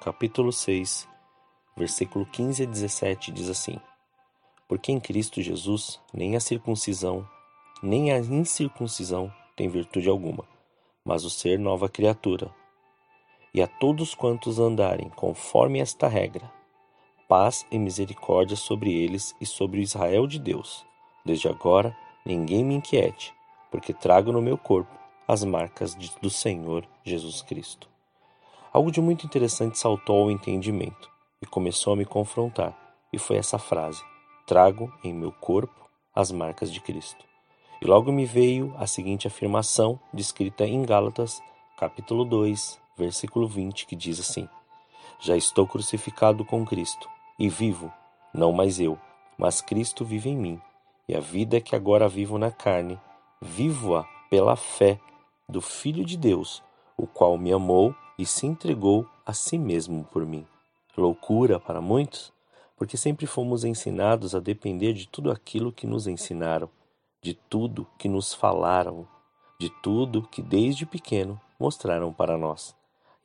capítulo 6, versículo 15 a 17 diz assim: Porque em Cristo Jesus nem a circuncisão, nem a incircuncisão tem virtude alguma, mas o ser nova criatura. E a todos quantos andarem conforme esta regra, paz e misericórdia sobre eles e sobre o Israel de Deus. Desde agora, ninguém me inquiete, porque trago no meu corpo as marcas do Senhor Jesus Cristo. Algo de muito interessante saltou ao entendimento e começou a me confrontar, e foi essa frase: Trago em meu corpo as marcas de Cristo. E logo me veio a seguinte afirmação, descrita em Gálatas, capítulo 2, versículo 20, que diz assim: Já estou crucificado com Cristo, e vivo, não mais eu, mas Cristo vive em mim, e a vida que agora vivo na carne, vivo-a pela fé do Filho de Deus, o qual me amou e se entregou a si mesmo por mim. Loucura para muitos, porque sempre fomos ensinados a depender de tudo aquilo que nos ensinaram, de tudo que nos falaram, de tudo que desde pequeno mostraram para nós.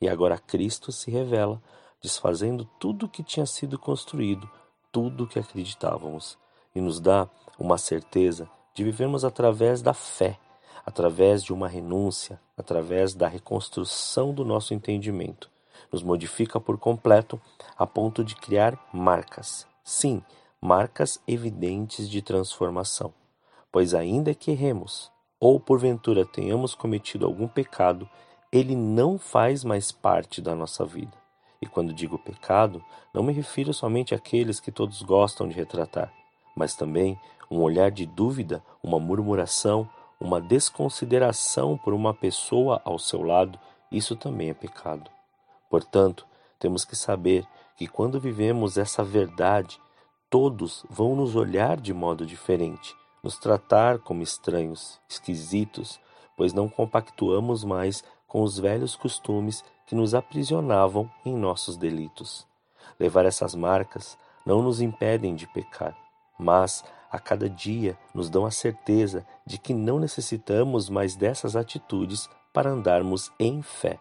E agora Cristo se revela, desfazendo tudo que tinha sido construído, tudo que acreditávamos, e nos dá uma certeza de vivermos através da fé através de uma renúncia, através da reconstrução do nosso entendimento. Nos modifica por completo a ponto de criar marcas. Sim, marcas evidentes de transformação. Pois, ainda que erremos, ou porventura tenhamos cometido algum pecado, ele não faz mais parte da nossa vida. E quando digo pecado, não me refiro somente àqueles que todos gostam de retratar, mas também um olhar de dúvida, uma murmuração, uma desconsideração por uma pessoa ao seu lado, isso também é pecado. Portanto, temos que saber que quando vivemos essa verdade, todos vão nos olhar de modo diferente, nos tratar como estranhos, esquisitos, pois não compactuamos mais com os velhos costumes que nos aprisionavam em nossos delitos. Levar essas marcas não nos impedem de pecar, mas a cada dia nos dão a certeza de que não necessitamos mais dessas atitudes para andarmos em fé,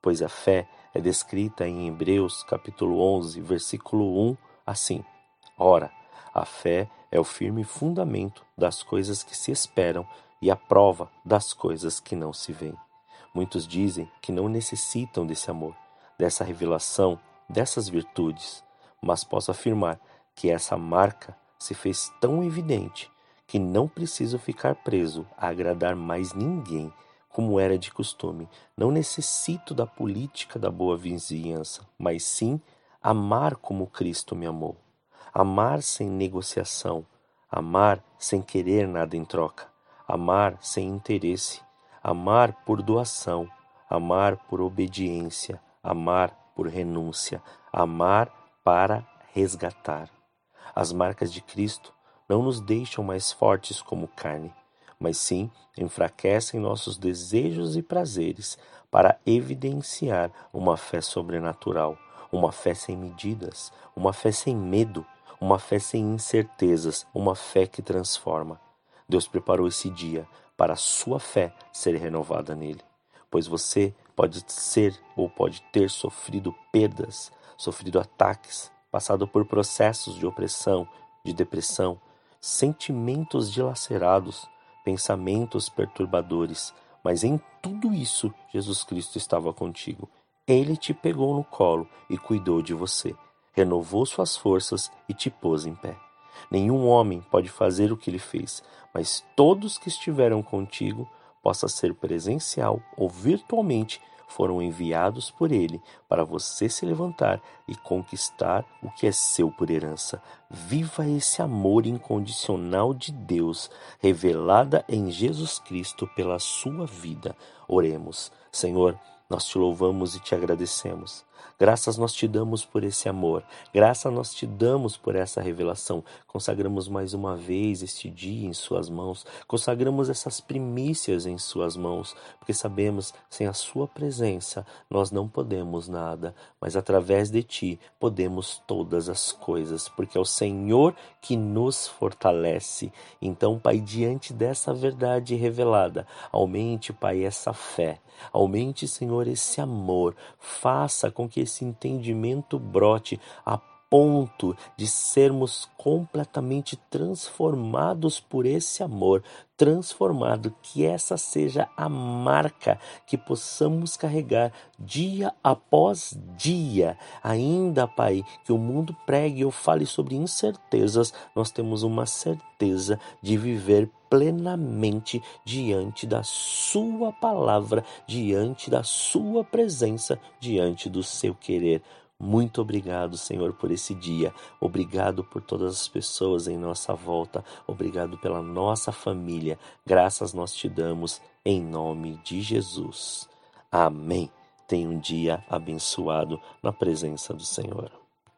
pois a fé é descrita em Hebreus capítulo 11, versículo 1 assim: Ora, a fé é o firme fundamento das coisas que se esperam e a prova das coisas que não se veem. Muitos dizem que não necessitam desse amor, dessa revelação, dessas virtudes, mas posso afirmar que essa marca se fez tão evidente que não preciso ficar preso a agradar mais ninguém, como era de costume. Não necessito da política da boa vizinhança, mas sim amar como Cristo me amou. Amar sem negociação, amar sem querer nada em troca, amar sem interesse, amar por doação, amar por obediência, amar por renúncia, amar para resgatar. As marcas de Cristo não nos deixam mais fortes como carne, mas sim enfraquecem nossos desejos e prazeres para evidenciar uma fé sobrenatural, uma fé sem medidas, uma fé sem medo, uma fé sem incertezas, uma fé que transforma. Deus preparou esse dia para a sua fé ser renovada nele, pois você pode ser ou pode ter sofrido perdas, sofrido ataques, passado por processos de opressão, de depressão, sentimentos dilacerados, pensamentos perturbadores, mas em tudo isso Jesus Cristo estava contigo. Ele te pegou no colo e cuidou de você, renovou suas forças e te pôs em pé. Nenhum homem pode fazer o que ele fez, mas todos que estiveram contigo, possa ser presencial ou virtualmente, foram enviados por Ele para você se levantar e conquistar o que é seu por herança. Viva esse amor incondicional de Deus, revelada em Jesus Cristo pela sua vida. Oremos. Senhor, nós te louvamos e te agradecemos. Graças nós te damos por esse amor, graças nós te damos por essa revelação. Consagramos mais uma vez este dia em Suas mãos, consagramos essas primícias em Suas mãos, porque sabemos sem a Sua presença nós não podemos nada, mas através de Ti podemos todas as coisas, porque é o Senhor que nos fortalece. Então, Pai, diante dessa verdade revelada, aumente, Pai, essa fé, aumente, Senhor, esse amor, faça com que esse entendimento brote a ponto de sermos completamente transformados por esse amor, transformado, que essa seja a marca que possamos carregar dia após dia. Ainda, Pai, que o mundo pregue ou fale sobre incertezas, nós temos uma certeza de viver plenamente diante da Sua palavra, diante da Sua presença, diante do seu querer. Muito obrigado, Senhor, por esse dia. Obrigado por todas as pessoas em nossa volta. Obrigado pela nossa família. Graças nós te damos em nome de Jesus. Amém. Tenha um dia abençoado na presença do Senhor.